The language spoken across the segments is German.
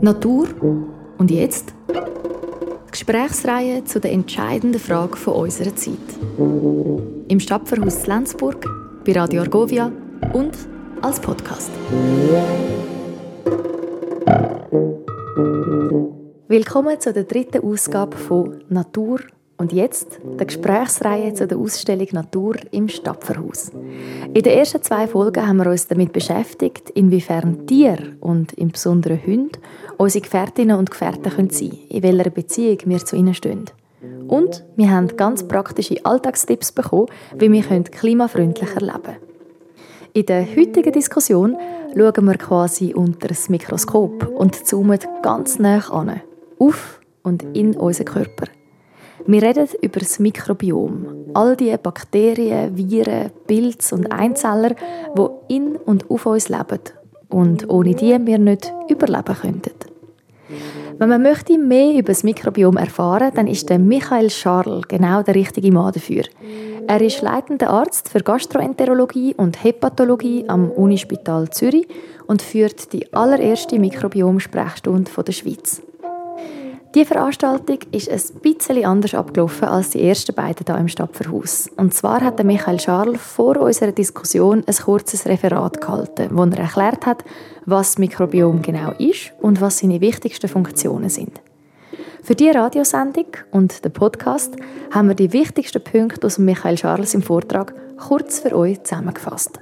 Natur und jetzt? Gesprächsreihe zu der entscheidenden Frage von unserer Zeit. Im Stadtverhaus Lenzburg, bei Radio Argovia und als Podcast. Willkommen zu der dritten Ausgabe von Natur und jetzt der Gesprächsreihe zu der Ausstellung Natur im Stapferhaus. In den ersten zwei Folgen haben wir uns damit beschäftigt, inwiefern Tiere und im Besonderen Hunde unsere Gefährtinnen und Gefährten sein können, in welcher Beziehung wir zu ihnen stehen. Und wir haben ganz praktische Alltagstipps bekommen, wie wir klimafreundlicher leben können. In der heutigen Diskussion schauen wir quasi unter das Mikroskop und zoomen ganz nah an, auf und in unseren Körper. Wir reden über das Mikrobiom. All die Bakterien, Viren, Pilze und Einzeller, die in und auf uns leben und ohne die wir nicht überleben könnten. Wenn man möchte mehr über das Mikrobiom erfahren, dann ist der Michael Scharl genau der richtige Mann dafür. Er ist leitender Arzt für Gastroenterologie und Hepatologie am Unispital Zürich und führt die allererste Mikrobiom-Sprechstunde der Schweiz. Die Veranstaltung ist ein bisschen anders abgelaufen als die ersten beiden hier im Stadtverhaus. Und zwar hat Michael Scharl vor unserer Diskussion ein kurzes Referat gehalten, wo er erklärt hat, was das Mikrobiom genau ist und was seine wichtigsten Funktionen sind. Für die Radiosendung und den Podcast haben wir die wichtigsten Punkte aus Michael Scharls im Vortrag kurz für euch zusammengefasst.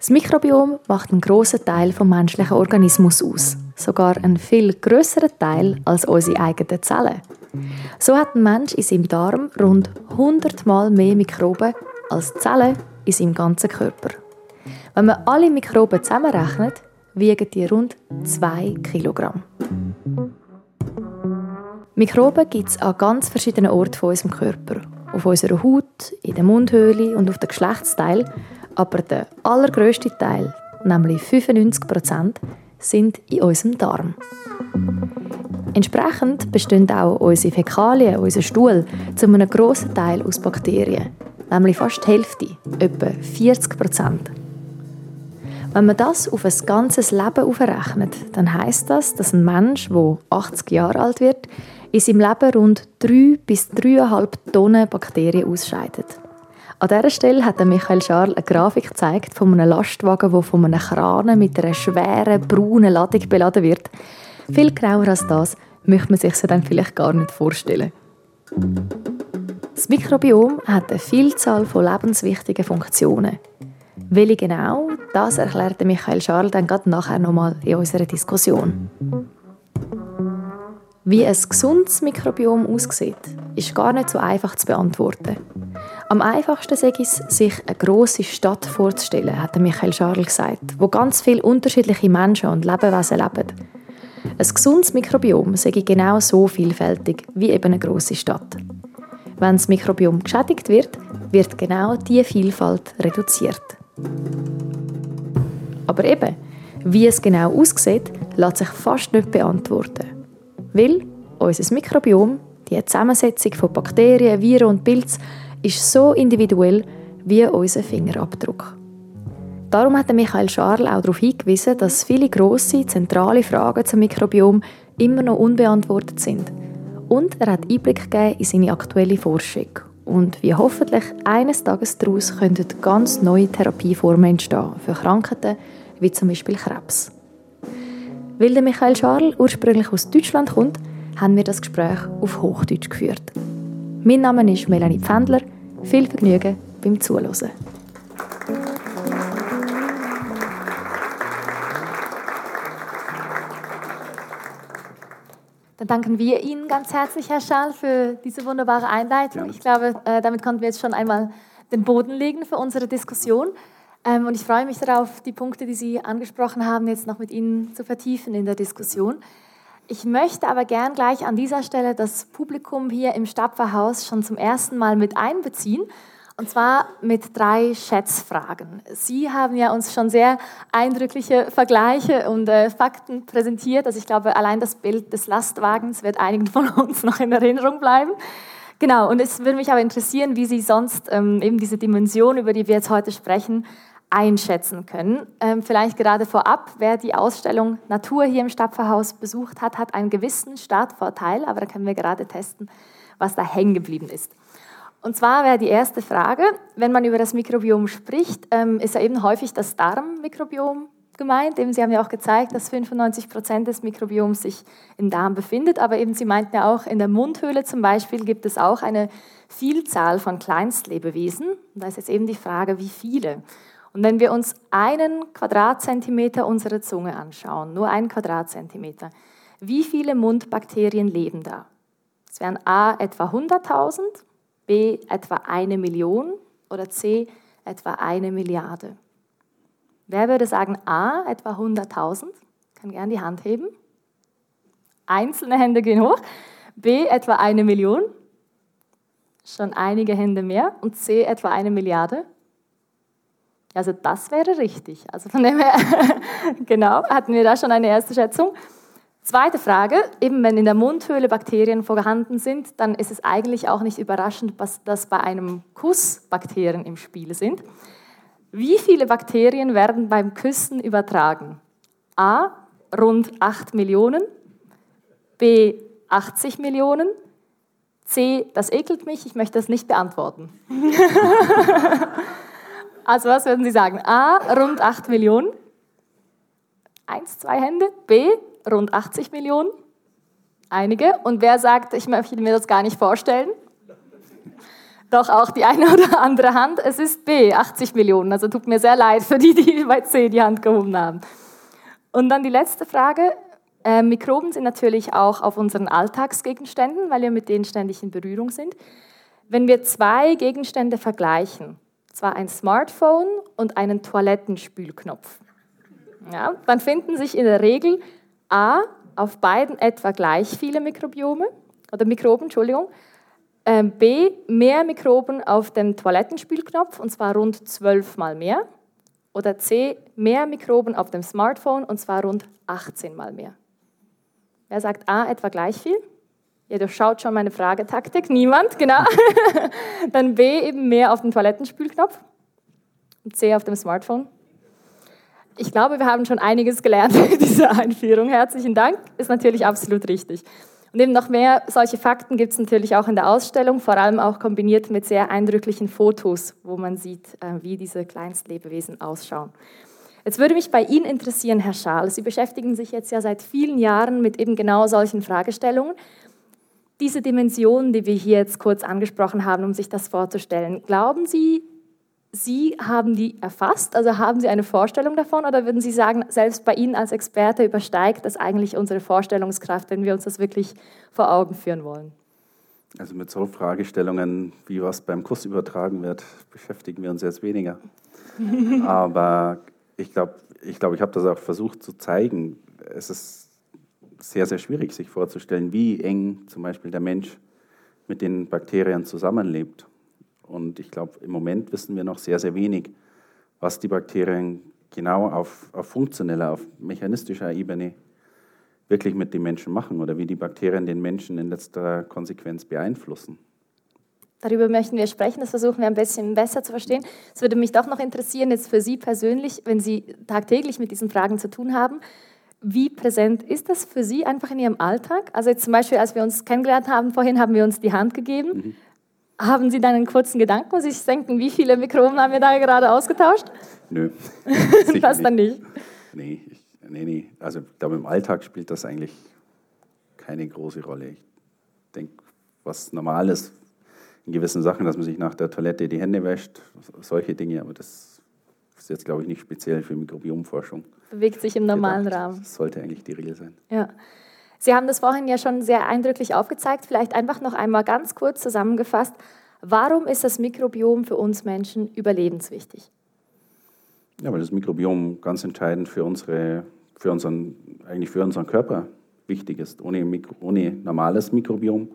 Das Mikrobiom macht einen grossen Teil vom menschlichen Organismus aus, sogar einen viel größeren Teil als unsere eigenen Zellen. So hat ein Mensch in seinem Darm rund 100 Mal mehr Mikroben als Zellen in seinem ganzen Körper. Wenn man alle Mikroben zusammenrechnet, wiegen die rund 2 Kilogramm. Mikroben gibt es an ganz verschiedenen Orten von unserem Körper. Auf unserer Haut, in der Mundhöhle und auf den Geschlechtsteilen aber der allergrößte Teil, nämlich 95 Prozent, sind in unserem Darm. Entsprechend bestehen auch unsere Fäkalien, unser Stuhl, zu einem grossen Teil aus Bakterien, nämlich fast die Hälfte, etwa 40 Prozent. Wenn man das auf ein ganzes Leben aufrechnet, dann heißt das, dass ein Mensch, der 80 Jahre alt wird, in seinem Leben rund 3 bis 3,5 Tonnen Bakterien ausscheidet. An dieser Stelle hat Michael Scharl eine Grafik gezeigt von einem Lastwagen, der von einem Kran mit einer schweren braunen Ladung beladen wird. Viel genauer als das möchte man sich dann vielleicht gar nicht vorstellen. Das Mikrobiom hat eine Vielzahl von lebenswichtigen Funktionen. Welche genau, das erklärte Michael Scharl dann gerade nachher nochmal in unserer Diskussion. Wie ein gesundes Mikrobiom aussieht, ist gar nicht so einfach zu beantworten. Am einfachsten sei es, sich eine grosse Stadt vorzustellen, hat Michael Scharl gesagt, wo ganz viele unterschiedliche Menschen und Lebewesen leben. Ein gesundes Mikrobiom sei genau so vielfältig wie eben eine grosse Stadt. Wenn das Mikrobiom geschädigt wird, wird genau diese Vielfalt reduziert. Aber eben, wie es genau aussieht, lässt sich fast nicht beantworten. Weil unser Mikrobiom, die Zusammensetzung von Bakterien, Viren und Pilzen, ist so individuell wie unser Fingerabdruck. Darum hat Michael Scharl auch darauf hingewiesen, dass viele grosse, zentrale Fragen zum Mikrobiom immer noch unbeantwortet sind. Und er hat Einblick gegeben in seine aktuelle Forschung und wie hoffentlich eines Tages daraus könnten ganz neue Therapieformen entstehen für Krankheiten wie zum Beispiel Krebs. Weil der Michael Scharl ursprünglich aus Deutschland kommt, haben wir das Gespräch auf Hochdeutsch geführt. Mein Name ist Melanie Pfändler. Viel Vergnügen beim Zuhören. Dann danken wir Ihnen ganz herzlich, Herr Schall, für diese wunderbare Einleitung. Ich glaube, äh, damit konnten wir jetzt schon einmal den Boden legen für unsere Diskussion. Ähm, und ich freue mich darauf, die Punkte, die Sie angesprochen haben, jetzt noch mit Ihnen zu vertiefen in der Diskussion. Ich möchte aber gern gleich an dieser Stelle das Publikum hier im Stapferhaus schon zum ersten Mal mit einbeziehen. Und zwar mit drei Schätzfragen. Sie haben ja uns schon sehr eindrückliche Vergleiche und äh, Fakten präsentiert. Also ich glaube, allein das Bild des Lastwagens wird einigen von uns noch in Erinnerung bleiben. Genau, und es würde mich aber interessieren, wie Sie sonst ähm, eben diese Dimension, über die wir jetzt heute sprechen, einschätzen können. Ähm, vielleicht gerade vorab, wer die Ausstellung Natur hier im Stapferhaus besucht hat, hat einen gewissen Startvorteil, aber da können wir gerade testen, was da hängen geblieben ist. Und zwar wäre die erste Frage, wenn man über das Mikrobiom spricht, ähm, ist ja eben häufig das Darmmikrobiom gemeint. Eben, Sie haben ja auch gezeigt, dass 95 Prozent des Mikrobioms sich im Darm befindet, aber eben Sie meinten ja auch, in der Mundhöhle zum Beispiel gibt es auch eine Vielzahl von Kleinstlebewesen. Und da ist jetzt eben die Frage, wie viele. Und wenn wir uns einen Quadratzentimeter unserer Zunge anschauen, nur einen Quadratzentimeter, wie viele Mundbakterien leben da? Es wären A etwa 100.000, B etwa eine Million oder C etwa eine Milliarde. Wer würde sagen A etwa 100.000? Kann gerne die Hand heben. Einzelne Hände gehen hoch. B etwa eine Million. Schon einige Hände mehr. Und C etwa eine Milliarde. Also das wäre richtig. Also von dem her, genau, hatten wir da schon eine erste Schätzung. Zweite Frage, eben wenn in der Mundhöhle Bakterien vorhanden sind, dann ist es eigentlich auch nicht überraschend, dass bei einem Kuss Bakterien im Spiel sind. Wie viele Bakterien werden beim Küssen übertragen? A, rund 8 Millionen, B, 80 Millionen, C, das ekelt mich, ich möchte das nicht beantworten. Also was würden Sie sagen? A, rund 8 Millionen. Eins, zwei Hände. B, rund 80 Millionen. Einige. Und wer sagt, ich möchte mir das gar nicht vorstellen? Doch auch die eine oder andere Hand. Es ist B, 80 Millionen. Also tut mir sehr leid für die, die bei C die Hand gehoben haben. Und dann die letzte Frage. Äh, Mikroben sind natürlich auch auf unseren Alltagsgegenständen, weil wir mit denen ständig in Berührung sind. Wenn wir zwei Gegenstände vergleichen, zwar ein Smartphone und einen Toilettenspülknopf. Ja, dann finden sich in der Regel A auf beiden etwa gleich viele Mikrobiome oder Mikroben, Entschuldigung. Ähm, B mehr Mikroben auf dem Toilettenspülknopf und zwar rund zwölfmal mehr. Oder C mehr Mikroben auf dem Smartphone und zwar rund 18 mal mehr. Wer sagt A etwa gleich viel? Ihr durchschaut schon meine Fragetaktik. Niemand, genau. Dann B eben mehr auf den Toilettenspülknopf und C auf dem Smartphone. Ich glaube, wir haben schon einiges gelernt in dieser Einführung. Herzlichen Dank, ist natürlich absolut richtig. Und eben noch mehr solche Fakten gibt es natürlich auch in der Ausstellung, vor allem auch kombiniert mit sehr eindrücklichen Fotos, wo man sieht, äh, wie diese Kleinstlebewesen ausschauen. Jetzt würde mich bei Ihnen interessieren, Herr Schaal, Sie beschäftigen sich jetzt ja seit vielen Jahren mit eben genau solchen Fragestellungen diese Dimension, die wir hier jetzt kurz angesprochen haben, um sich das vorzustellen, glauben Sie, Sie haben die erfasst? Also haben Sie eine Vorstellung davon? Oder würden Sie sagen, selbst bei Ihnen als Experte übersteigt das eigentlich unsere Vorstellungskraft, wenn wir uns das wirklich vor Augen führen wollen? Also mit so Fragestellungen, wie was beim Kurs übertragen wird, beschäftigen wir uns jetzt weniger. Aber ich glaube, ich, glaub, ich habe das auch versucht zu zeigen. Es ist sehr, sehr schwierig, sich vorzustellen, wie eng zum Beispiel der Mensch mit den Bakterien zusammenlebt. Und ich glaube, im Moment wissen wir noch sehr, sehr wenig, was die Bakterien genau auf, auf funktioneller, auf mechanistischer Ebene wirklich mit den Menschen machen oder wie die Bakterien den Menschen in letzter Konsequenz beeinflussen. Darüber möchten wir sprechen, das versuchen wir ein bisschen besser zu verstehen. Es würde mich doch noch interessieren, jetzt für Sie persönlich, wenn Sie tagtäglich mit diesen Fragen zu tun haben, wie präsent ist das für Sie einfach in Ihrem Alltag? Also jetzt zum Beispiel, als wir uns kennengelernt haben vorhin, haben wir uns die Hand gegeben. Mhm. Haben Sie dann einen kurzen Gedanken, sich denken, wie viele Mikroben haben wir da gerade ausgetauscht? Nö. das dann nicht? Nee, ich, nee, nee. Also ich glaube, im Alltag spielt das eigentlich keine große Rolle. Ich denke, was normal ist in gewissen Sachen, dass man sich nach der Toilette die Hände wäscht, solche Dinge, aber das ist jetzt, glaube ich, nicht speziell für Mikrobiomforschung bewegt sich im normalen gedacht. Rahmen. Das sollte eigentlich die Regel sein. Ja. Sie haben das vorhin ja schon sehr eindrücklich aufgezeigt. Vielleicht einfach noch einmal ganz kurz zusammengefasst. Warum ist das Mikrobiom für uns Menschen überlebenswichtig? Ja, weil das Mikrobiom ganz entscheidend für, unsere, für, unseren, eigentlich für unseren Körper wichtig ist. Ohne, Mikro, ohne normales Mikrobiom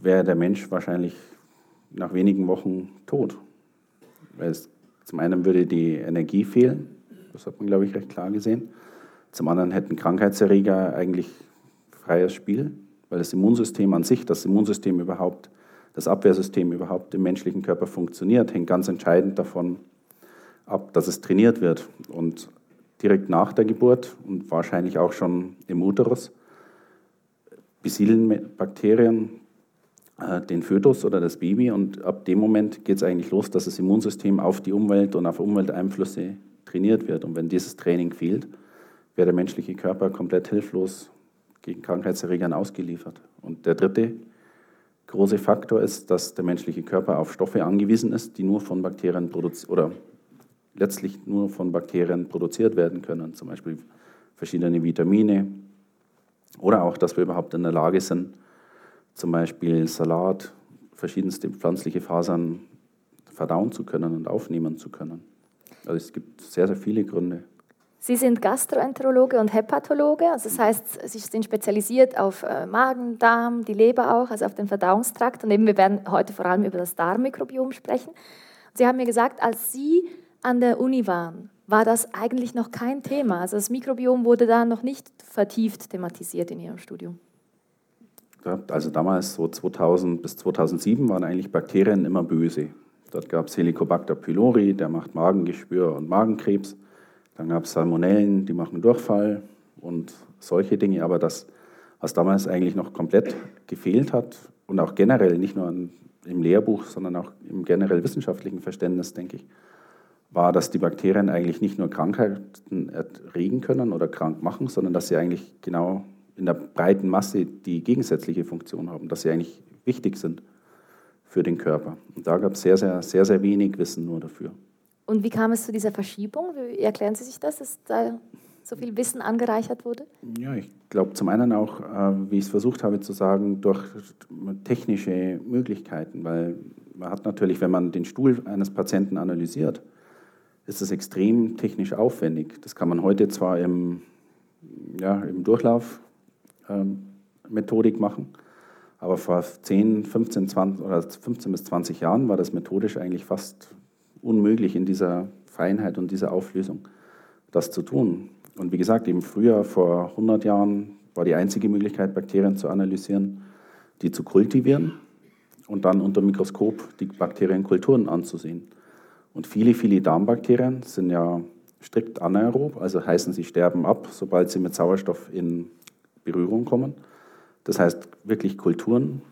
wäre der Mensch wahrscheinlich nach wenigen Wochen tot. Weil es, zum einen würde die Energie fehlen, das hat man, glaube ich, recht klar gesehen. Zum anderen hätten Krankheitserreger eigentlich freies Spiel, weil das Immunsystem an sich, das Immunsystem überhaupt, das Abwehrsystem überhaupt im menschlichen Körper funktioniert, hängt ganz entscheidend davon ab, dass es trainiert wird. Und direkt nach der Geburt und wahrscheinlich auch schon im Uterus besiedeln Bakterien äh, den Fötus oder das Baby und ab dem Moment geht es eigentlich los, dass das Immunsystem auf die Umwelt und auf Umwelteinflüsse trainiert wird. Und wenn dieses Training fehlt, wäre der menschliche Körper komplett hilflos gegen Krankheitserregern ausgeliefert. Und der dritte große Faktor ist, dass der menschliche Körper auf Stoffe angewiesen ist, die nur von Bakterien produziert oder letztlich nur von Bakterien produziert werden können, zum Beispiel verschiedene Vitamine oder auch, dass wir überhaupt in der Lage sind, zum Beispiel Salat, verschiedenste pflanzliche Fasern verdauen zu können und aufnehmen zu können. Also es gibt sehr, sehr viele Gründe. Sie sind Gastroenterologe und Hepatologe, also das heißt, Sie sind spezialisiert auf äh, Magen, Darm, die Leber auch, also auf den Verdauungstrakt. Und eben, wir werden heute vor allem über das Darmmikrobiom sprechen. Sie haben mir gesagt, als Sie an der Uni waren, war das eigentlich noch kein Thema. Also das Mikrobiom wurde da noch nicht vertieft thematisiert in Ihrem Studium. Also damals, so 2000 bis 2007, waren eigentlich Bakterien immer böse. Dort gab es Helicobacter pylori, der macht Magengeschwür und Magenkrebs. Dann gab es Salmonellen, die machen Durchfall und solche Dinge. Aber das, was damals eigentlich noch komplett gefehlt hat und auch generell, nicht nur im Lehrbuch, sondern auch im generell wissenschaftlichen Verständnis, denke ich, war, dass die Bakterien eigentlich nicht nur Krankheiten erregen können oder krank machen, sondern dass sie eigentlich genau in der breiten Masse die gegensätzliche Funktion haben, dass sie eigentlich wichtig sind für den Körper. Und da gab es sehr, sehr, sehr, sehr wenig Wissen nur dafür. Und wie kam es zu dieser Verschiebung? Wie erklären Sie sich das, dass da so viel Wissen angereichert wurde? Ja, ich glaube zum einen auch, äh, wie ich es versucht habe zu sagen, durch technische Möglichkeiten, weil man hat natürlich, wenn man den Stuhl eines Patienten analysiert, ist es extrem technisch aufwendig. Das kann man heute zwar im, ja, im Durchlauf ähm, Methodik machen, aber vor 10, 15, 20 oder 15 bis 20 Jahren war das methodisch eigentlich fast unmöglich in dieser Feinheit und dieser Auflösung, das zu tun. Und wie gesagt, eben früher, vor 100 Jahren, war die einzige Möglichkeit, Bakterien zu analysieren, die zu kultivieren und dann unter Mikroskop die Bakterienkulturen anzusehen. Und viele, viele Darmbakterien sind ja strikt anaerob, also heißen, sie sterben ab, sobald sie mit Sauerstoff in Berührung kommen. Das heißt, wirklich Kulturen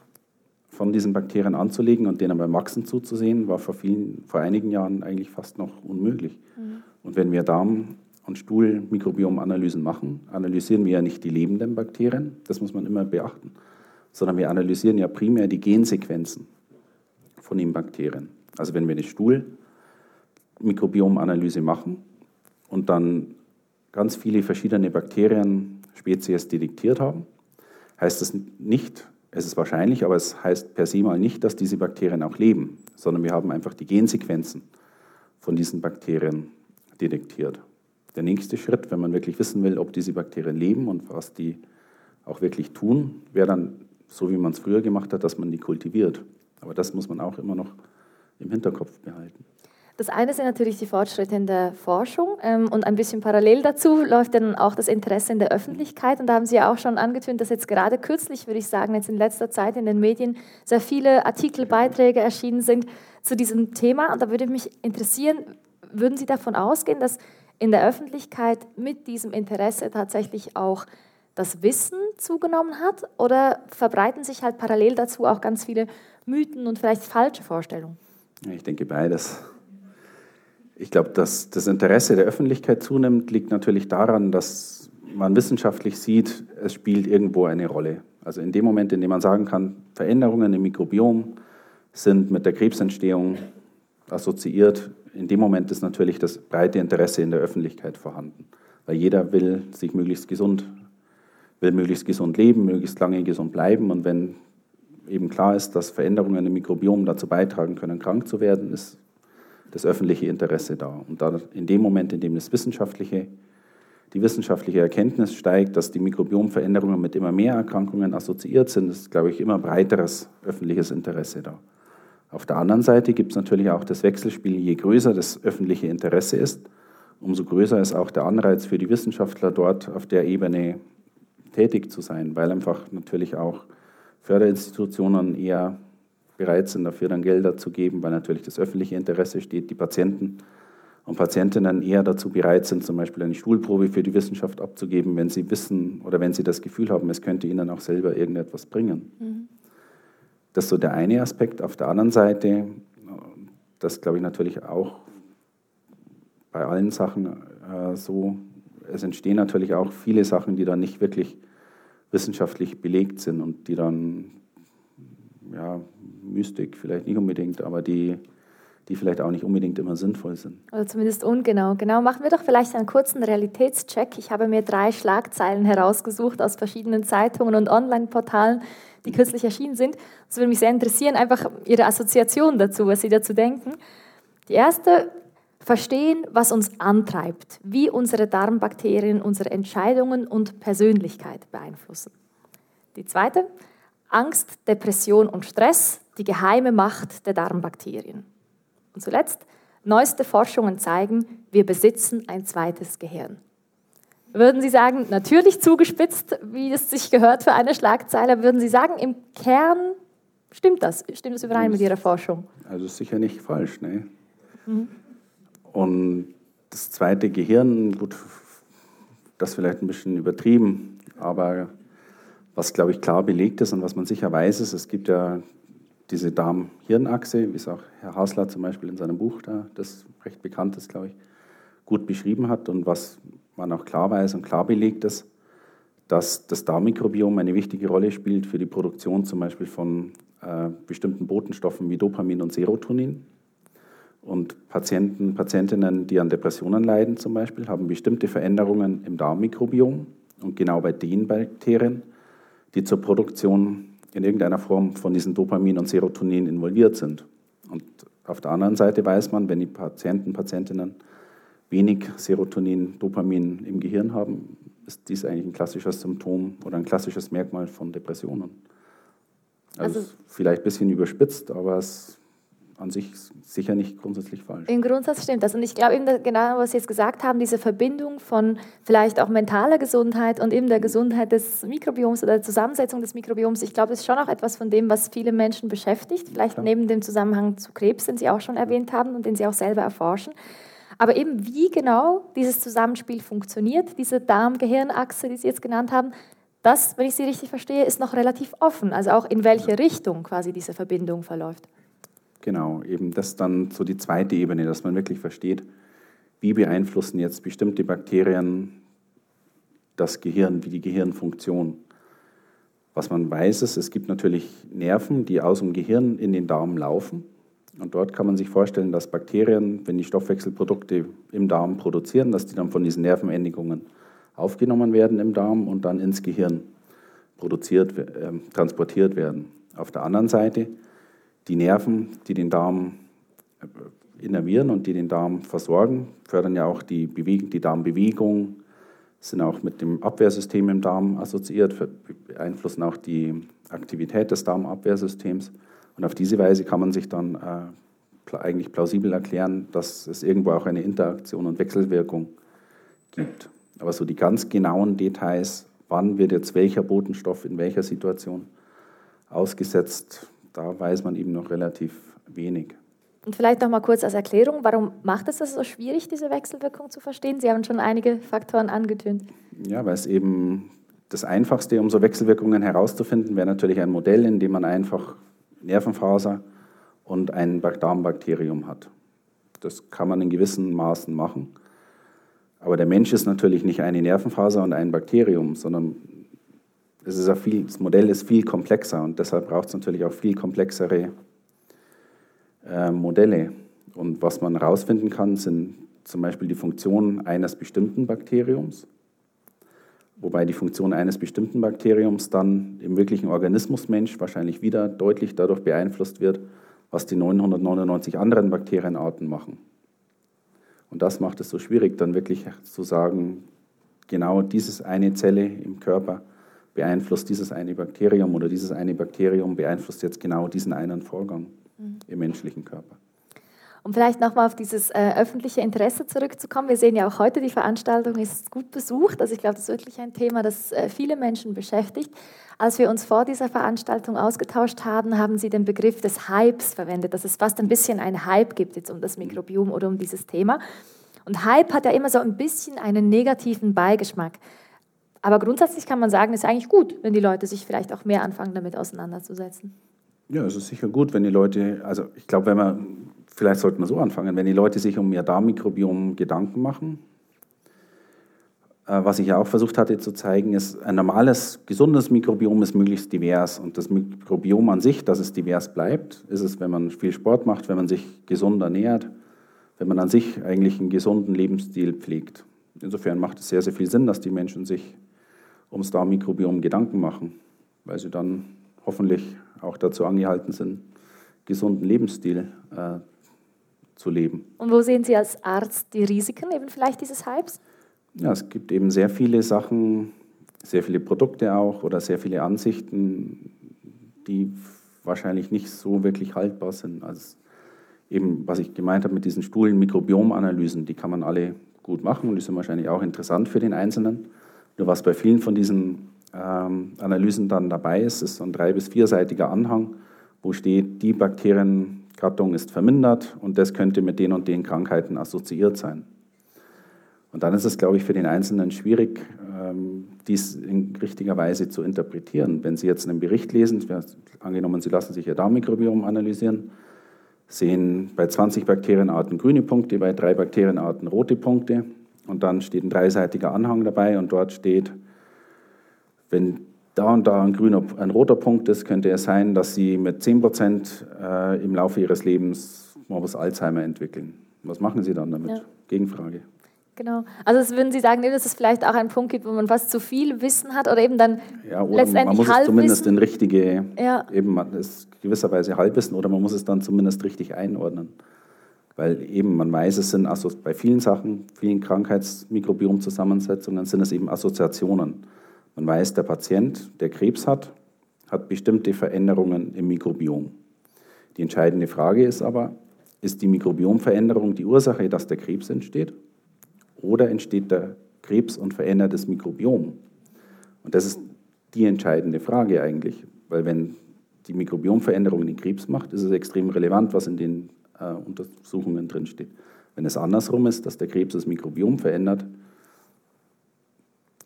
von diesen Bakterien anzulegen und denen beim Wachsen zuzusehen, war vor, vielen, vor einigen Jahren eigentlich fast noch unmöglich. Mhm. Und wenn wir Darm- und Stuhlmikrobiomanalysen machen, analysieren wir ja nicht die lebenden Bakterien, das muss man immer beachten, sondern wir analysieren ja primär die Gensequenzen von den Bakterien. Also wenn wir eine Stuhlmikrobiomanalyse machen und dann ganz viele verschiedene Bakterien, Spezies detektiert haben, heißt das nicht, es ist wahrscheinlich, aber es heißt per se mal nicht, dass diese Bakterien auch leben, sondern wir haben einfach die Gensequenzen von diesen Bakterien detektiert. Der nächste Schritt, wenn man wirklich wissen will, ob diese Bakterien leben und was die auch wirklich tun, wäre dann, so wie man es früher gemacht hat, dass man die kultiviert. Aber das muss man auch immer noch im Hinterkopf behalten. Das eine sind natürlich die Fortschritte in der Forschung ähm, und ein bisschen parallel dazu läuft dann auch das Interesse in der Öffentlichkeit. Und da haben Sie ja auch schon angetönt, dass jetzt gerade kürzlich, würde ich sagen, jetzt in letzter Zeit in den Medien sehr viele Artikel, Beiträge erschienen sind zu diesem Thema. Und da würde mich interessieren, würden Sie davon ausgehen, dass in der Öffentlichkeit mit diesem Interesse tatsächlich auch das Wissen zugenommen hat? Oder verbreiten sich halt parallel dazu auch ganz viele Mythen und vielleicht falsche Vorstellungen? Ich denke beides. Ich glaube, dass das Interesse der Öffentlichkeit zunimmt, liegt natürlich daran, dass man wissenschaftlich sieht, es spielt irgendwo eine Rolle. Also in dem Moment, in dem man sagen kann, Veränderungen im Mikrobiom sind mit der Krebsentstehung assoziiert, in dem Moment ist natürlich das breite Interesse in der Öffentlichkeit vorhanden. Weil jeder will sich möglichst gesund, will möglichst gesund leben, möglichst lange gesund bleiben. Und wenn eben klar ist, dass Veränderungen im Mikrobiom dazu beitragen können, krank zu werden, ist das öffentliche Interesse da. Und da in dem Moment, in dem das wissenschaftliche, die wissenschaftliche Erkenntnis steigt, dass die Mikrobiomveränderungen mit immer mehr Erkrankungen assoziiert sind, ist, glaube ich, immer breiteres öffentliches Interesse da. Auf der anderen Seite gibt es natürlich auch das Wechselspiel, je größer das öffentliche Interesse ist, umso größer ist auch der Anreiz für die Wissenschaftler dort auf der Ebene tätig zu sein, weil einfach natürlich auch Förderinstitutionen eher bereit sind, dafür dann Gelder zu geben, weil natürlich das öffentliche Interesse steht, die Patienten und Patientinnen eher dazu bereit sind, zum Beispiel eine Stuhlprobe für die Wissenschaft abzugeben, wenn sie wissen oder wenn sie das Gefühl haben, es könnte ihnen auch selber irgendetwas bringen. Mhm. Das ist so der eine Aspekt. Auf der anderen Seite, das glaube ich natürlich auch bei allen Sachen äh, so, es entstehen natürlich auch viele Sachen, die dann nicht wirklich wissenschaftlich belegt sind und die dann, ja, Mystik vielleicht nicht unbedingt, aber die die vielleicht auch nicht unbedingt immer sinnvoll sind. Oder zumindest ungenau. Genau, machen wir doch vielleicht einen kurzen Realitätscheck. Ich habe mir drei Schlagzeilen herausgesucht aus verschiedenen Zeitungen und Online-Portalen, die kürzlich erschienen sind. Es würde mich sehr interessieren, einfach Ihre Assoziation dazu, was Sie dazu denken. Die erste, verstehen, was uns antreibt, wie unsere Darmbakterien unsere Entscheidungen und Persönlichkeit beeinflussen. Die zweite, Angst, Depression und Stress, die geheime Macht der Darmbakterien. Und zuletzt, neueste Forschungen zeigen, wir besitzen ein zweites Gehirn. Würden Sie sagen, natürlich zugespitzt, wie es sich gehört für eine Schlagzeile, würden Sie sagen, im Kern stimmt das? Stimmt das überein mit Ihrer Forschung? Also sicher nicht falsch, ne? Mhm. Und das zweite Gehirn, gut, das vielleicht ein bisschen übertrieben, aber was, glaube ich, klar belegt ist und was man sicher weiß, ist, es gibt ja diese Darm-Hirn-Achse, wie es auch Herr Hasler zum Beispiel in seinem Buch, da, das recht bekannt ist, glaube ich, gut beschrieben hat und was man auch klar weiß und klar belegt ist, dass das Darmmikrobiom eine wichtige Rolle spielt für die Produktion zum Beispiel von äh, bestimmten Botenstoffen wie Dopamin und Serotonin. Und Patienten, Patientinnen, die an Depressionen leiden zum Beispiel, haben bestimmte Veränderungen im Darmmikrobiom und genau bei den Bakterien, die zur Produktion in irgendeiner Form von diesen Dopamin und Serotonin involviert sind. Und auf der anderen Seite weiß man, wenn die Patienten, Patientinnen wenig Serotonin, Dopamin im Gehirn haben, ist dies eigentlich ein klassisches Symptom oder ein klassisches Merkmal von Depressionen. Also, also vielleicht ein bisschen überspitzt, aber es an sich sicher nicht grundsätzlich falsch. Im Grundsatz stimmt das. Und ich glaube eben genau, was Sie jetzt gesagt haben, diese Verbindung von vielleicht auch mentaler Gesundheit und eben der Gesundheit des Mikrobioms oder der Zusammensetzung des Mikrobioms, ich glaube, das ist schon auch etwas von dem, was viele Menschen beschäftigt. Vielleicht Klar. neben dem Zusammenhang zu Krebs, den Sie auch schon erwähnt haben und den Sie auch selber erforschen. Aber eben wie genau dieses Zusammenspiel funktioniert, diese Darm-Gehirn-Achse, die Sie jetzt genannt haben, das, wenn ich Sie richtig verstehe, ist noch relativ offen. Also auch in welche Richtung quasi diese Verbindung verläuft. Genau, eben das dann so die zweite Ebene, dass man wirklich versteht, wie beeinflussen jetzt bestimmte Bakterien das Gehirn, wie die Gehirnfunktion. Was man weiß ist, es gibt natürlich Nerven, die aus dem Gehirn in den Darm laufen. Und dort kann man sich vorstellen, dass Bakterien, wenn die Stoffwechselprodukte im Darm produzieren, dass die dann von diesen Nervenendigungen aufgenommen werden im Darm und dann ins Gehirn produziert, äh, transportiert werden. Auf der anderen Seite die Nerven, die den Darm äh, innervieren und die den Darm versorgen, fördern ja auch die, Bewegung, die Darmbewegung, sind auch mit dem Abwehrsystem im Darm assoziiert, beeinflussen auch die Aktivität des Darmabwehrsystems. Und auf diese Weise kann man sich dann äh, eigentlich plausibel erklären, dass es irgendwo auch eine Interaktion und Wechselwirkung gibt. Aber so die ganz genauen Details, wann wird jetzt welcher Botenstoff in welcher Situation ausgesetzt, da weiß man eben noch relativ wenig. Und vielleicht noch mal kurz als Erklärung, warum macht es das so schwierig, diese Wechselwirkung zu verstehen? Sie haben schon einige Faktoren angetönt. Ja, weil es eben das Einfachste, um so Wechselwirkungen herauszufinden, wäre natürlich ein Modell, in dem man einfach Nervenfaser und ein Darmbakterium hat. Das kann man in gewissen Maßen machen. Aber der Mensch ist natürlich nicht eine Nervenfaser und ein Bakterium, sondern das, ist viel, das Modell ist viel komplexer und deshalb braucht es natürlich auch viel komplexere äh, Modelle. Und was man herausfinden kann, sind zum Beispiel die Funktionen eines bestimmten Bakteriums, wobei die Funktion eines bestimmten Bakteriums dann im wirklichen Organismus Mensch wahrscheinlich wieder deutlich dadurch beeinflusst wird, was die 999 anderen Bakterienarten machen. Und das macht es so schwierig, dann wirklich zu sagen, genau dieses eine Zelle im Körper beeinflusst dieses eine Bakterium oder dieses eine Bakterium beeinflusst jetzt genau diesen einen Vorgang mhm. im menschlichen Körper. Um vielleicht nochmal auf dieses äh, öffentliche Interesse zurückzukommen. Wir sehen ja auch heute, die Veranstaltung ist gut besucht. Also ich glaube, das ist wirklich ein Thema, das äh, viele Menschen beschäftigt. Als wir uns vor dieser Veranstaltung ausgetauscht haben, haben Sie den Begriff des Hypes verwendet, dass es fast ein bisschen einen Hype gibt jetzt um das Mikrobiom oder um dieses Thema. Und Hype hat ja immer so ein bisschen einen negativen Beigeschmack. Aber grundsätzlich kann man sagen, es ist eigentlich gut, wenn die Leute sich vielleicht auch mehr anfangen, damit auseinanderzusetzen. Ja, es ist sicher gut, wenn die Leute, also ich glaube, wenn man, vielleicht sollte man so anfangen, wenn die Leute sich um ihr Darmmikrobiom Gedanken machen, äh, was ich ja auch versucht hatte zu zeigen, ist, ein normales, gesundes Mikrobiom ist möglichst divers. Und das Mikrobiom an sich, dass es divers bleibt, ist es, wenn man viel Sport macht, wenn man sich gesund ernährt, wenn man an sich eigentlich einen gesunden Lebensstil pflegt. Insofern macht es sehr, sehr viel Sinn, dass die Menschen sich ums Darmmikrobiom Gedanken machen, weil sie dann hoffentlich auch dazu angehalten sind, gesunden Lebensstil äh, zu leben. Und wo sehen Sie als Arzt die Risiken eben vielleicht dieses Hypes? Ja, es gibt eben sehr viele Sachen, sehr viele Produkte auch oder sehr viele Ansichten, die wahrscheinlich nicht so wirklich haltbar sind. Also eben, was ich gemeint habe mit diesen Stuhlen, Mikrobiomanalysen, die kann man alle gut machen und die sind wahrscheinlich auch interessant für den Einzelnen. Nur was bei vielen von diesen ähm, Analysen dann dabei ist, ist so ein drei- bis vierseitiger Anhang, wo steht, die Bakteriengattung ist vermindert und das könnte mit den und den Krankheiten assoziiert sein. Und dann ist es, glaube ich, für den Einzelnen schwierig, ähm, dies in richtiger Weise zu interpretieren. Wenn Sie jetzt einen Bericht lesen, angenommen, Sie lassen sich Ihr Darmmikrobiom analysieren, sehen bei 20 Bakterienarten grüne Punkte, bei drei Bakterienarten rote Punkte und dann steht ein dreiseitiger Anhang dabei und dort steht, wenn da und da ein grüner, ein roter Punkt ist, könnte es sein, dass Sie mit 10 Prozent äh, im Laufe Ihres Lebens Morbus Alzheimer entwickeln. Was machen Sie dann damit? Ja. Gegenfrage. Genau. Also würden Sie sagen, dass es vielleicht auch einen Punkt gibt, wo man fast zu viel Wissen hat oder eben dann ja, oder letztendlich man muss es zumindest in richtige, ja. eben man ist gewisserweise Halbwissen oder man muss es dann zumindest richtig einordnen. Weil eben man weiß, es sind also bei vielen Sachen, vielen Krankheitsmikrobiomzusammensetzungen sind es eben Assoziationen. Man weiß, der Patient, der Krebs hat, hat bestimmte Veränderungen im Mikrobiom. Die entscheidende Frage ist aber, ist die Mikrobiomveränderung die Ursache, dass der Krebs entsteht? Oder entsteht der Krebs und verändert das Mikrobiom? Und das ist die entscheidende Frage eigentlich, weil wenn die Mikrobiomveränderung den Krebs macht, ist es extrem relevant, was in den äh, Untersuchungen drinsteht. Wenn es andersrum ist, dass der Krebs das Mikrobiom verändert,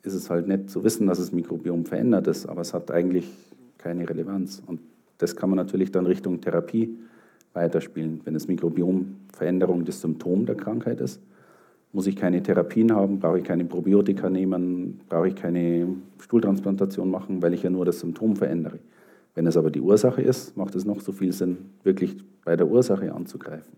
ist es halt nett zu wissen, dass das Mikrobiom verändert ist, aber es hat eigentlich keine Relevanz. Und das kann man natürlich dann Richtung Therapie weiterspielen. Wenn das Mikrobiom Veränderung das Symptom der Krankheit ist, muss ich keine Therapien haben, brauche ich keine Probiotika nehmen, brauche ich keine Stuhltransplantation machen, weil ich ja nur das Symptom verändere. Wenn es aber die Ursache ist, macht es noch so viel Sinn, wirklich bei der Ursache anzugreifen.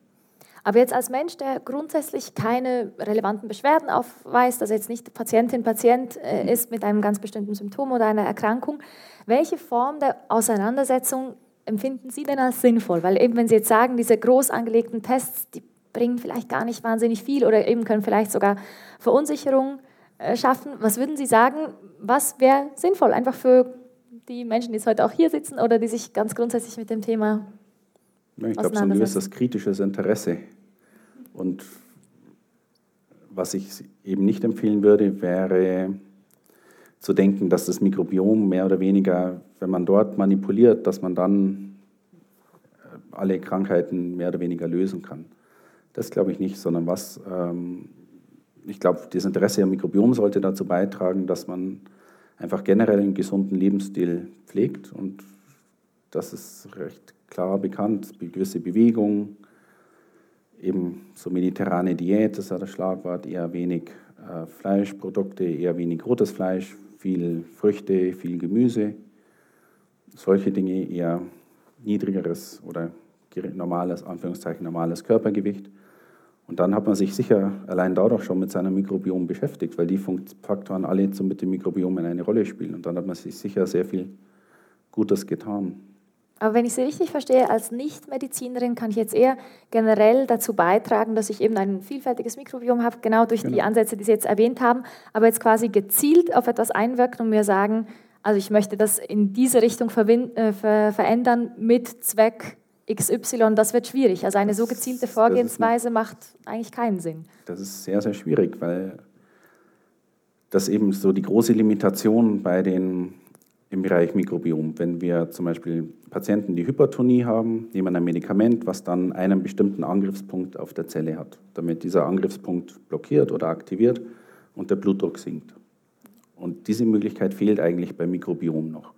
Aber jetzt als Mensch, der grundsätzlich keine relevanten Beschwerden aufweist, also jetzt nicht Patientin, Patient äh, ist mit einem ganz bestimmten Symptom oder einer Erkrankung, welche Form der Auseinandersetzung empfinden Sie denn als sinnvoll? Weil eben, wenn Sie jetzt sagen, diese groß angelegten Tests, die bringen vielleicht gar nicht wahnsinnig viel oder eben können vielleicht sogar Verunsicherung äh, schaffen. Was würden Sie sagen, was wäre sinnvoll, einfach für die Menschen, die heute auch hier sitzen oder die sich ganz grundsätzlich mit dem Thema ja, Ich glaube, so ein gewisses kritisches Interesse. Und was ich eben nicht empfehlen würde, wäre zu denken, dass das Mikrobiom mehr oder weniger, wenn man dort manipuliert, dass man dann äh, alle Krankheiten mehr oder weniger lösen kann. Das glaube ich nicht, sondern was, ähm, ich glaube, das Interesse am Mikrobiom sollte dazu beitragen, dass man einfach generell einen gesunden Lebensstil pflegt und das ist recht klar bekannt, gewisse Bewegung, eben so mediterrane Diät, das ist ja das Schlagwort, eher wenig äh, Fleischprodukte, eher wenig rotes Fleisch, viel Früchte, viel Gemüse, solche Dinge eher niedrigeres oder normales, Anführungszeichen normales Körpergewicht. Und dann hat man sich sicher allein dadurch schon mit seinem Mikrobiom beschäftigt, weil die Faktoren alle mit dem Mikrobiom eine Rolle spielen. Und dann hat man sich sicher sehr viel Gutes getan. Aber wenn ich Sie richtig verstehe, als Nichtmedizinerin kann ich jetzt eher generell dazu beitragen, dass ich eben ein vielfältiges Mikrobiom habe, genau durch genau. die Ansätze, die Sie jetzt erwähnt haben, aber jetzt quasi gezielt auf etwas einwirken und mir sagen, also ich möchte das in diese Richtung äh, ver verändern mit Zweck XY, das wird schwierig. Also eine so gezielte Vorgehensweise macht eigentlich keinen Sinn. Das ist sehr, sehr schwierig, weil das eben so die große Limitation bei den im Bereich Mikrobiom. Wenn wir zum Beispiel Patienten, die Hypertonie haben, nehmen ein Medikament, was dann einen bestimmten Angriffspunkt auf der Zelle hat, damit dieser Angriffspunkt blockiert oder aktiviert und der Blutdruck sinkt. Und diese Möglichkeit fehlt eigentlich beim Mikrobiom noch.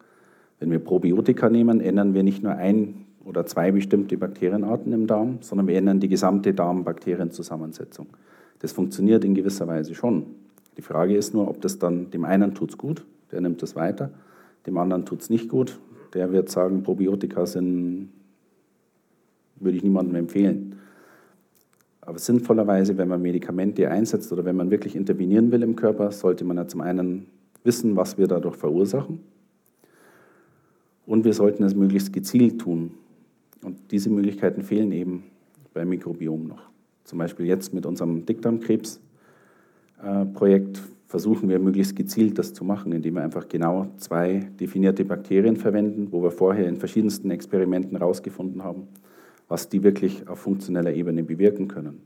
Wenn wir Probiotika nehmen, ändern wir nicht nur ein oder zwei bestimmte Bakterienarten im Darm, sondern wir ändern die gesamte Darmbakterienzusammensetzung. Das funktioniert in gewisser Weise schon. Die Frage ist nur, ob das dann dem einen tut es gut, der nimmt es weiter, dem anderen tut es nicht gut. Der wird sagen, Probiotika sind, würde ich niemandem empfehlen. Aber sinnvollerweise, wenn man Medikamente einsetzt oder wenn man wirklich intervenieren will im Körper, sollte man ja zum einen wissen, was wir dadurch verursachen. Und wir sollten es möglichst gezielt tun. Und diese Möglichkeiten fehlen eben beim Mikrobiom noch. Zum Beispiel jetzt mit unserem Dickdarmkrebs-Projekt versuchen wir möglichst gezielt das zu machen, indem wir einfach genau zwei definierte Bakterien verwenden, wo wir vorher in verschiedensten Experimenten herausgefunden haben, was die wirklich auf funktioneller Ebene bewirken können.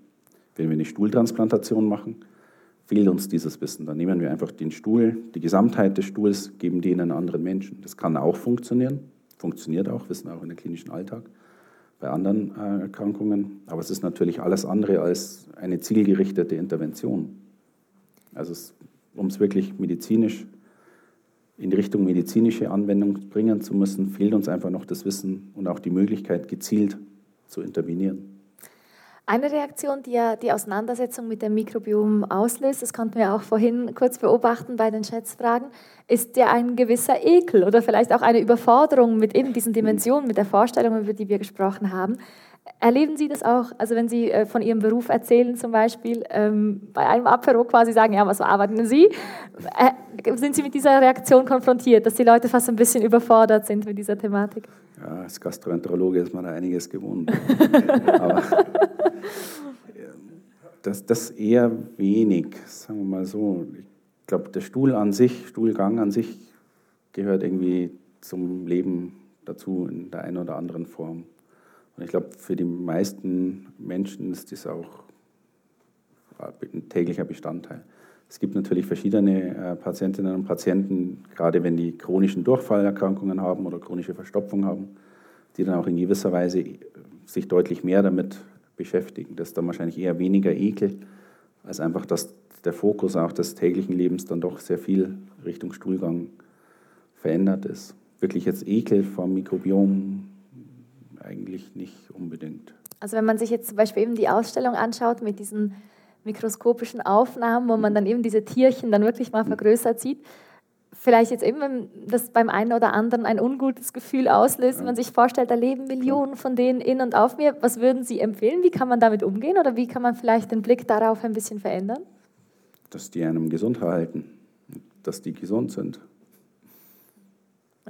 Wenn wir eine Stuhltransplantation machen, fehlt uns dieses Wissen. Dann nehmen wir einfach den Stuhl, die Gesamtheit des Stuhls, geben den einen anderen Menschen. Das kann auch funktionieren, funktioniert auch, wissen wir auch in der klinischen Alltag bei anderen äh, Erkrankungen. Aber es ist natürlich alles andere als eine zielgerichtete Intervention. Also um es wirklich medizinisch in Richtung medizinische Anwendung bringen zu müssen, fehlt uns einfach noch das Wissen und auch die Möglichkeit, gezielt zu intervenieren. Eine Reaktion, die ja die Auseinandersetzung mit dem Mikrobiom auslöst, das konnten wir auch vorhin kurz beobachten bei den Schätzfragen, ist ja ein gewisser Ekel oder vielleicht auch eine Überforderung mit eben diesen Dimensionen, mit der Vorstellung, über die wir gesprochen haben. Erleben Sie das auch, also wenn Sie äh, von Ihrem Beruf erzählen zum Beispiel, ähm, bei einem Apero quasi sagen, ja, was arbeiten Sie? Äh, sind Sie mit dieser Reaktion konfrontiert, dass die Leute fast ein bisschen überfordert sind mit dieser Thematik? Ja, als Gastroenterologe ist man da einiges gewohnt. Aber das, das eher wenig, sagen wir mal so. Ich glaube, der Stuhl an sich, Stuhlgang an sich gehört irgendwie zum Leben dazu in der einen oder anderen Form. Und ich glaube, für die meisten Menschen ist das auch ein täglicher Bestandteil. Es gibt natürlich verschiedene äh, Patientinnen und Patienten, gerade wenn die chronischen Durchfallerkrankungen haben oder chronische Verstopfung haben, die dann auch in gewisser Weise sich deutlich mehr damit beschäftigen. Das ist dann wahrscheinlich eher weniger Ekel, als einfach, dass der Fokus auch des täglichen Lebens dann doch sehr viel Richtung Stuhlgang verändert ist. Wirklich jetzt Ekel vom Mikrobiom eigentlich nicht unbedingt. Also wenn man sich jetzt zum Beispiel eben die Ausstellung anschaut mit diesen mikroskopischen Aufnahmen, wo man dann eben diese Tierchen dann wirklich mal vergrößert sieht, vielleicht jetzt eben, wenn das beim einen oder anderen ein ungutes Gefühl auslöst, wenn man sich vorstellt, da leben Millionen von denen in und auf mir, was würden Sie empfehlen? Wie kann man damit umgehen oder wie kann man vielleicht den Blick darauf ein bisschen verändern? Dass die einem gesund halten, dass die gesund sind.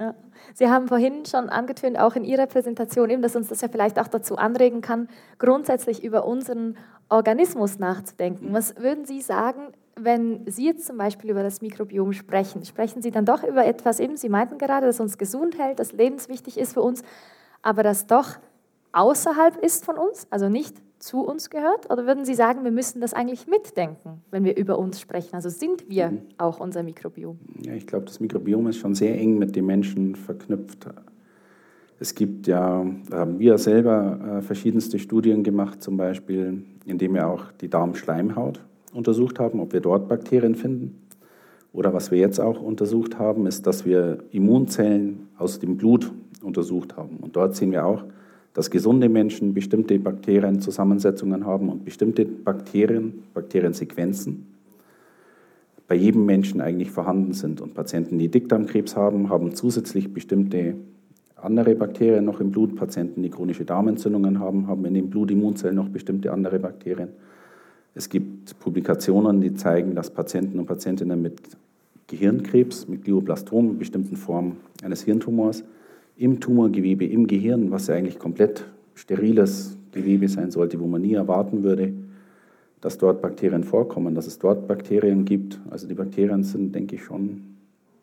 Ja. Sie haben vorhin schon angetönt, auch in Ihrer Präsentation, eben, dass uns das ja vielleicht auch dazu anregen kann, grundsätzlich über unseren Organismus nachzudenken. Was würden Sie sagen, wenn Sie jetzt zum Beispiel über das Mikrobiom sprechen? Sprechen Sie dann doch über etwas, eben Sie meinten gerade, das uns gesund hält, das lebenswichtig ist für uns, aber das doch außerhalb ist von uns, also nicht zu uns gehört? Oder würden Sie sagen, wir müssen das eigentlich mitdenken, wenn wir über uns sprechen? Also sind wir auch unser Mikrobiom? Ja, ich glaube, das Mikrobiom ist schon sehr eng mit dem Menschen verknüpft. Es gibt ja, da haben wir selber äh, verschiedenste Studien gemacht, zum Beispiel, indem wir auch die Darmschleimhaut untersucht haben, ob wir dort Bakterien finden. Oder was wir jetzt auch untersucht haben, ist, dass wir Immunzellen aus dem Blut untersucht haben. Und dort sehen wir auch, dass gesunde Menschen bestimmte Bakterienzusammensetzungen haben und bestimmte Bakterien, Bakteriensequenzen bei jedem Menschen eigentlich vorhanden sind. Und Patienten, die Dickdarmkrebs haben, haben zusätzlich bestimmte andere Bakterien noch im Blut. Patienten, die chronische Darmentzündungen haben, haben in den Blutimmunzellen noch bestimmte andere Bakterien. Es gibt Publikationen, die zeigen, dass Patienten und Patientinnen mit Gehirnkrebs, mit Glioblastom, bestimmten Formen eines Hirntumors, im Tumorgewebe, im Gehirn, was ja eigentlich komplett steriles Gewebe sein sollte, wo man nie erwarten würde, dass dort Bakterien vorkommen, dass es dort Bakterien gibt. Also die Bakterien sind, denke ich, schon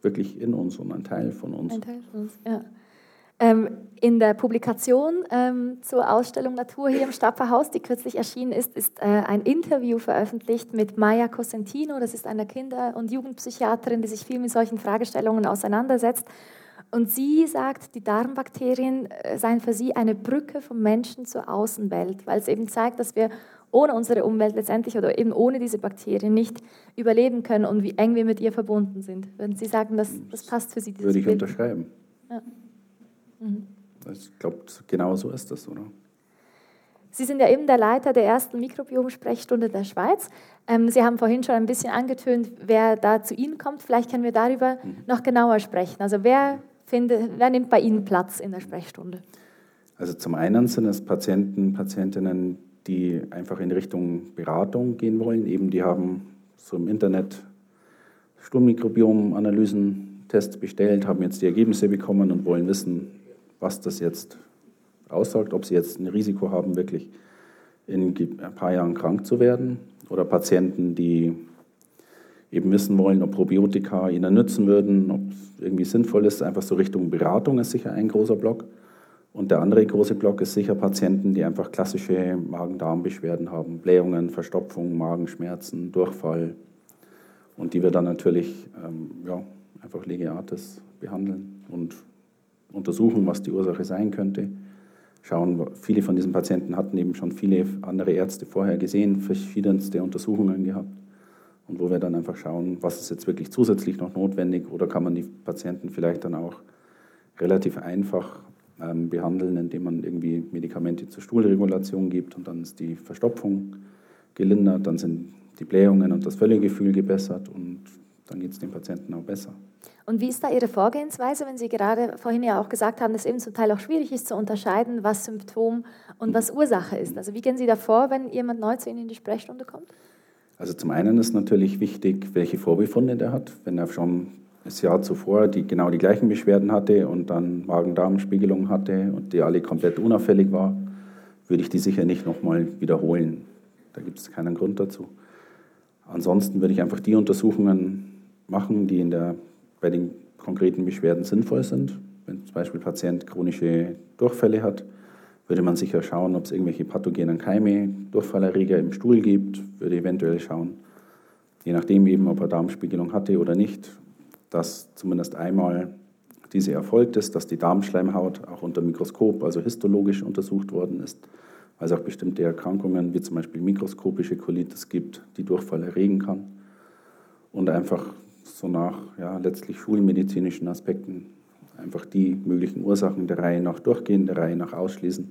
wirklich in uns und ein Teil von uns. Ein Teil von uns, ja. Ähm, in der Publikation ähm, zur Ausstellung Natur hier im Stapferhaus, die kürzlich erschienen ist, ist äh, ein Interview veröffentlicht mit Maya Cosentino. Das ist eine Kinder- und Jugendpsychiaterin, die sich viel mit solchen Fragestellungen auseinandersetzt. Und sie sagt, die Darmbakterien äh, seien für sie eine Brücke vom Menschen zur Außenwelt, weil es eben zeigt, dass wir ohne unsere Umwelt letztendlich oder eben ohne diese Bakterien nicht überleben können und wie eng wir mit ihr verbunden sind. Würden Sie sagen, das, das passt für Sie? Würde ich Bild? unterschreiben. Ja. Mhm. Ich glaube, genau so ist das, oder? Sie sind ja eben der Leiter der ersten Mikrobiom-Sprechstunde der Schweiz. Ähm, Sie haben vorhin schon ein bisschen angetönt, wer da zu Ihnen kommt. Vielleicht können wir darüber mhm. noch genauer sprechen. Also wer, findet, wer nimmt bei Ihnen Platz in der Sprechstunde? Also zum einen sind es Patienten, Patientinnen, die einfach in Richtung Beratung gehen wollen. Eben die haben so im Internet Sturmmikrobiom-Analysen-Tests bestellt, haben jetzt die Ergebnisse bekommen und wollen wissen, was das jetzt aussagt, ob sie jetzt ein Risiko haben, wirklich in ein paar Jahren krank zu werden. Oder Patienten, die eben wissen wollen, ob Probiotika ihnen nützen würden, ob es irgendwie sinnvoll ist. Einfach so Richtung Beratung ist sicher ein großer Block. Und der andere große Block ist sicher Patienten, die einfach klassische Magen-Darm-Beschwerden haben, Blähungen, Verstopfung, Magenschmerzen, Durchfall. Und die wir dann natürlich ähm, ja, einfach Legeatis behandeln und untersuchen, was die Ursache sein könnte. Schauen, viele von diesen Patienten hatten eben schon viele andere Ärzte vorher gesehen, verschiedenste Untersuchungen gehabt. Und wo wir dann einfach schauen, was ist jetzt wirklich zusätzlich noch notwendig oder kann man die Patienten vielleicht dann auch relativ einfach ähm, behandeln, indem man irgendwie Medikamente zur Stuhlregulation gibt und dann ist die Verstopfung gelindert, dann sind die Blähungen und das Völlegefühl gebessert und dann geht es dem Patienten auch besser. Und wie ist da Ihre Vorgehensweise, wenn Sie gerade vorhin ja auch gesagt haben, dass es eben zum Teil auch schwierig ist zu unterscheiden, was Symptom und was Ursache ist? Also wie gehen Sie da vor, wenn jemand neu zu Ihnen in die Sprechstunde kommt? Also zum einen ist natürlich wichtig, welche Vorbefunde der hat. Wenn er schon das Jahr zuvor die, genau die gleichen Beschwerden hatte und dann Magen-Darm-Spiegelung hatte und die alle komplett unauffällig war, würde ich die sicher nicht nochmal wiederholen. Da gibt es keinen Grund dazu. Ansonsten würde ich einfach die Untersuchungen machen, die in der, bei den konkreten Beschwerden sinnvoll sind. Wenn zum Beispiel ein Patient chronische Durchfälle hat, würde man sicher schauen, ob es irgendwelche pathogenen Keime, Durchfallerreger im Stuhl gibt, würde eventuell schauen, je nachdem eben, ob er Darmspiegelung hatte oder nicht, dass zumindest einmal diese erfolgt ist, dass die Darmschleimhaut auch unter Mikroskop, also histologisch untersucht worden ist, weil es auch bestimmte Erkrankungen wie zum Beispiel mikroskopische Colitis gibt, die Durchfall erregen kann. Und einfach so nach ja, letztlich schulmedizinischen Aspekten einfach die möglichen Ursachen der Reihe nach durchgehen, der Reihe nach ausschließen.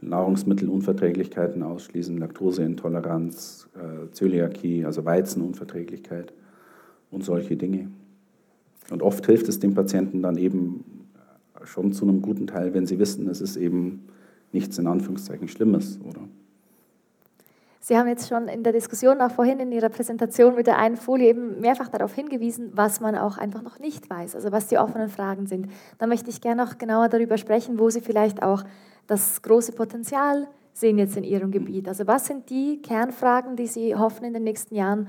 Nahrungsmittelunverträglichkeiten ausschließen, Laktoseintoleranz, äh, Zöliakie, also Weizenunverträglichkeit und solche Dinge. Und oft hilft es dem Patienten dann eben schon zu einem guten Teil, wenn sie wissen, es ist eben nichts in Anführungszeichen Schlimmes, oder? Sie haben jetzt schon in der Diskussion auch vorhin in Ihrer Präsentation mit der einen Folie eben mehrfach darauf hingewiesen, was man auch einfach noch nicht weiß, also was die offenen Fragen sind. Da möchte ich gerne noch genauer darüber sprechen, wo Sie vielleicht auch das große Potenzial sehen jetzt in Ihrem Gebiet. Also was sind die Kernfragen, die Sie hoffen in den nächsten Jahren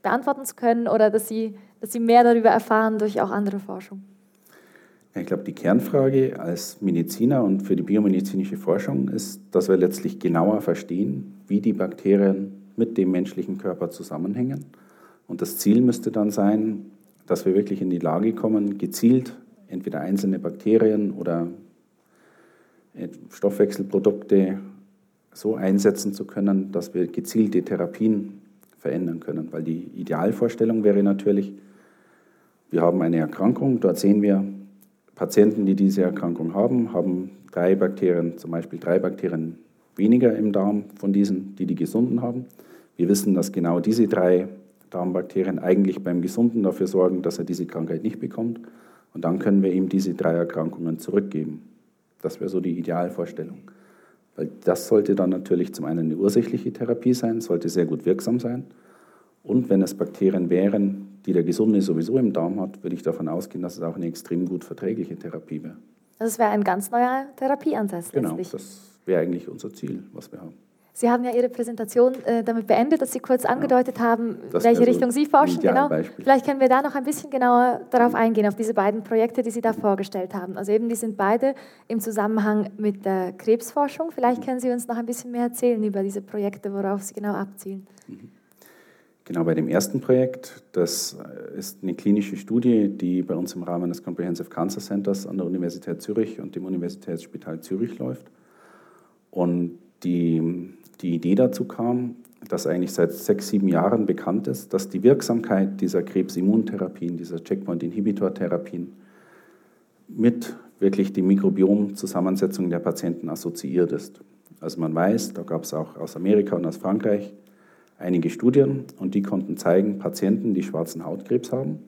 beantworten zu können oder dass Sie dass sie mehr darüber erfahren durch auch andere Forschung? Ich glaube, die Kernfrage als Mediziner und für die biomedizinische Forschung ist, dass wir letztlich genauer verstehen, wie die Bakterien mit dem menschlichen Körper zusammenhängen. Und das Ziel müsste dann sein, dass wir wirklich in die Lage kommen, gezielt entweder einzelne Bakterien oder Stoffwechselprodukte so einsetzen zu können, dass wir gezielte Therapien verändern können. Weil die Idealvorstellung wäre natürlich, wir haben eine Erkrankung, dort sehen wir, Patienten, die diese Erkrankung haben, haben drei Bakterien, zum Beispiel drei Bakterien weniger im Darm von diesen, die die gesunden haben. Wir wissen, dass genau diese drei Darmbakterien eigentlich beim Gesunden dafür sorgen, dass er diese Krankheit nicht bekommt. Und dann können wir ihm diese drei Erkrankungen zurückgeben. Das wäre so die Idealvorstellung. Weil das sollte dann natürlich zum einen eine ursächliche Therapie sein, sollte sehr gut wirksam sein. Und wenn es Bakterien wären, die der Gesunde sowieso im Darm hat, würde ich davon ausgehen, dass es auch eine extrem gut verträgliche Therapie wäre. Das wäre ein ganz neuer Therapieansatz genau, letztlich. Genau, das wäre eigentlich unser Ziel, was wir haben. Sie haben ja Ihre Präsentation äh, damit beendet, dass Sie kurz angedeutet haben, das welche Richtung so Sie forschen. Genau. Vielleicht können wir da noch ein bisschen genauer darauf eingehen, auf diese beiden Projekte, die Sie da vorgestellt haben. Also eben, die sind beide im Zusammenhang mit der Krebsforschung. Vielleicht können Sie uns noch ein bisschen mehr erzählen über diese Projekte, worauf Sie genau abzielen. Mhm. Genau, bei dem ersten Projekt, das ist eine klinische Studie, die bei uns im Rahmen des Comprehensive Cancer Centers an der Universität Zürich und dem Universitätsspital Zürich läuft. Und die, die Idee dazu kam, dass eigentlich seit sechs, sieben Jahren bekannt ist, dass die Wirksamkeit dieser Krebsimmuntherapien, dieser Checkpoint-Inhibitor-Therapien mit wirklich die Mikrobiomzusammensetzung der Patienten assoziiert ist. Also man weiß, da gab es auch aus Amerika und aus Frankreich einige Studien und die konnten zeigen, Patienten, die schwarzen Hautkrebs haben,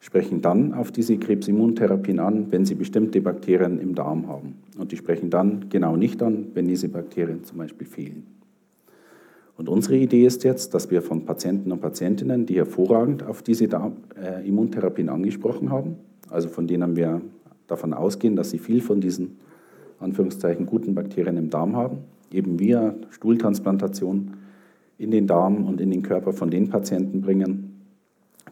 sprechen dann auf diese Krebsimmuntherapien an, wenn sie bestimmte Bakterien im Darm haben. Und die sprechen dann genau nicht an, wenn diese Bakterien zum Beispiel fehlen. Und unsere Idee ist jetzt, dass wir von Patienten und Patientinnen, die hervorragend auf diese Darm äh, Immuntherapien angesprochen haben, also von denen wir davon ausgehen, dass sie viel von diesen Anführungszeichen guten Bakterien im Darm haben, eben via Stuhltransplantation in den Darm und in den Körper von den Patienten bringen,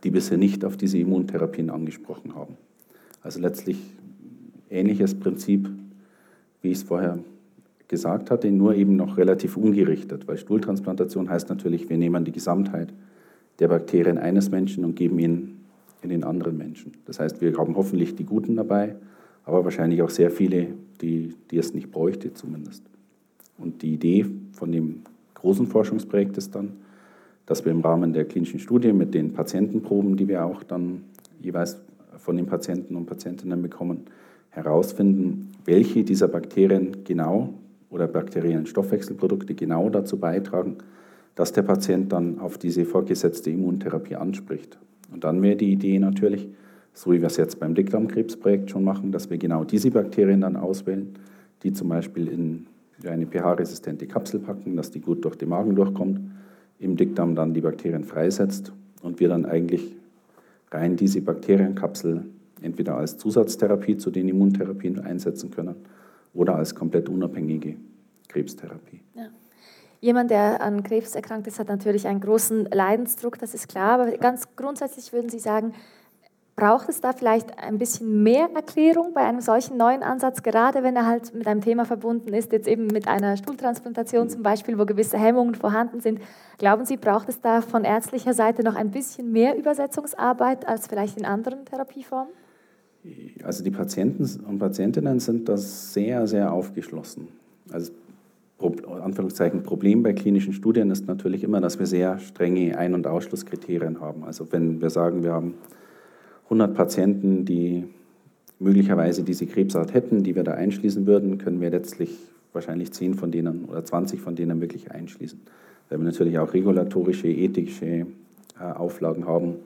die bisher nicht auf diese Immuntherapien angesprochen haben. Also letztlich ähnliches Prinzip, wie ich es vorher gesagt hatte, nur eben noch relativ ungerichtet, weil Stuhltransplantation heißt natürlich, wir nehmen die Gesamtheit der Bakterien eines Menschen und geben ihn in den anderen Menschen. Das heißt, wir haben hoffentlich die Guten dabei, aber wahrscheinlich auch sehr viele, die, die es nicht bräuchte zumindest. Und die Idee von dem großen Forschungsprojekt ist dann, dass wir im Rahmen der klinischen Studie mit den Patientenproben, die wir auch dann jeweils von den Patienten und Patientinnen bekommen, herausfinden, welche dieser Bakterien genau oder bakteriellen Stoffwechselprodukte genau dazu beitragen, dass der Patient dann auf diese vorgesetzte Immuntherapie anspricht. Und dann wäre die Idee natürlich, so wie wir es jetzt beim Dickdarmkrebsprojekt schon machen, dass wir genau diese Bakterien dann auswählen, die zum Beispiel in eine pH-resistente Kapsel packen, dass die gut durch den Magen durchkommt, im Dickdarm dann die Bakterien freisetzt und wir dann eigentlich rein diese Bakterienkapsel entweder als Zusatztherapie zu den Immuntherapien einsetzen können oder als komplett unabhängige Krebstherapie. Ja. Jemand, der an Krebs erkrankt ist, hat natürlich einen großen Leidensdruck, das ist klar. Aber ganz grundsätzlich würden Sie sagen, Braucht es da vielleicht ein bisschen mehr Erklärung bei einem solchen neuen Ansatz, gerade wenn er halt mit einem Thema verbunden ist, jetzt eben mit einer Stuhltransplantation zum Beispiel, wo gewisse Hemmungen vorhanden sind? Glauben Sie, braucht es da von ärztlicher Seite noch ein bisschen mehr Übersetzungsarbeit als vielleicht in anderen Therapieformen? Also die Patienten und Patientinnen sind da sehr, sehr aufgeschlossen. Also Anführungszeichen Problem bei klinischen Studien ist natürlich immer, dass wir sehr strenge Ein- und Ausschlusskriterien haben. Also wenn wir sagen, wir haben 100 Patienten, die möglicherweise diese Krebsart hätten, die wir da einschließen würden, können wir letztlich wahrscheinlich 10 von denen oder 20 von denen wirklich einschließen. Weil wir natürlich auch regulatorische, ethische äh, Auflagen haben,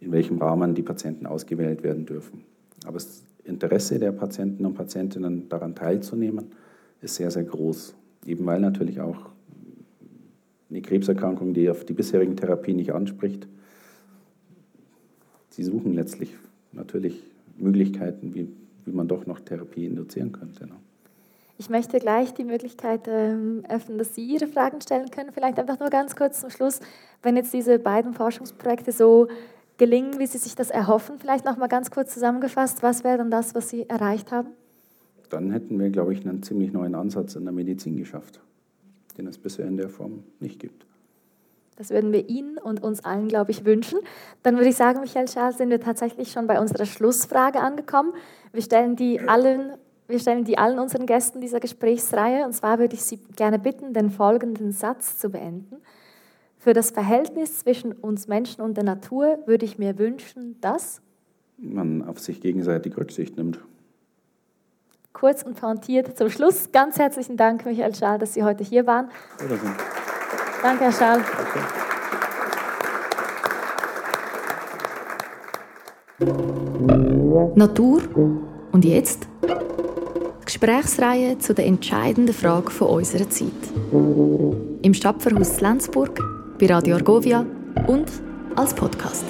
in welchem Rahmen die Patienten ausgewählt werden dürfen. Aber das Interesse der Patienten und Patientinnen daran teilzunehmen, ist sehr, sehr groß. Eben weil natürlich auch eine Krebserkrankung, die auf die bisherigen Therapien nicht anspricht, sie suchen letztlich natürlich Möglichkeiten, wie, wie man doch noch Therapie induzieren könnte. Ne? Ich möchte gleich die Möglichkeit ähm, öffnen, dass Sie Ihre Fragen stellen können. Vielleicht einfach nur ganz kurz zum Schluss, wenn jetzt diese beiden Forschungsprojekte so gelingen, wie Sie sich das erhoffen, vielleicht noch mal ganz kurz zusammengefasst, was wäre dann das, was Sie erreicht haben? Dann hätten wir, glaube ich, einen ziemlich neuen Ansatz in der Medizin geschafft, den es bisher in der Form nicht gibt. Das würden wir Ihnen und uns allen, glaube ich, wünschen. Dann würde ich sagen, Michael Charles, sind wir tatsächlich schon bei unserer Schlussfrage angekommen. Wir stellen die allen, wir stellen die allen unseren Gästen dieser Gesprächsreihe. Und zwar würde ich Sie gerne bitten, den folgenden Satz zu beenden. Für das Verhältnis zwischen uns Menschen und der Natur würde ich mir wünschen, dass man auf sich gegenseitig Rücksicht nimmt. Kurz und pointiert zum Schluss. Ganz herzlichen Dank, Michael Schal, dass Sie heute hier waren. Wiedersehen. Danke, Herr Schall. Natur und jetzt? Gesprächsreihe zu der entscheidenden Frage von unserer Zeit. Im Stadtverhaus Lenzburg, bei Radio Argovia und als Podcast.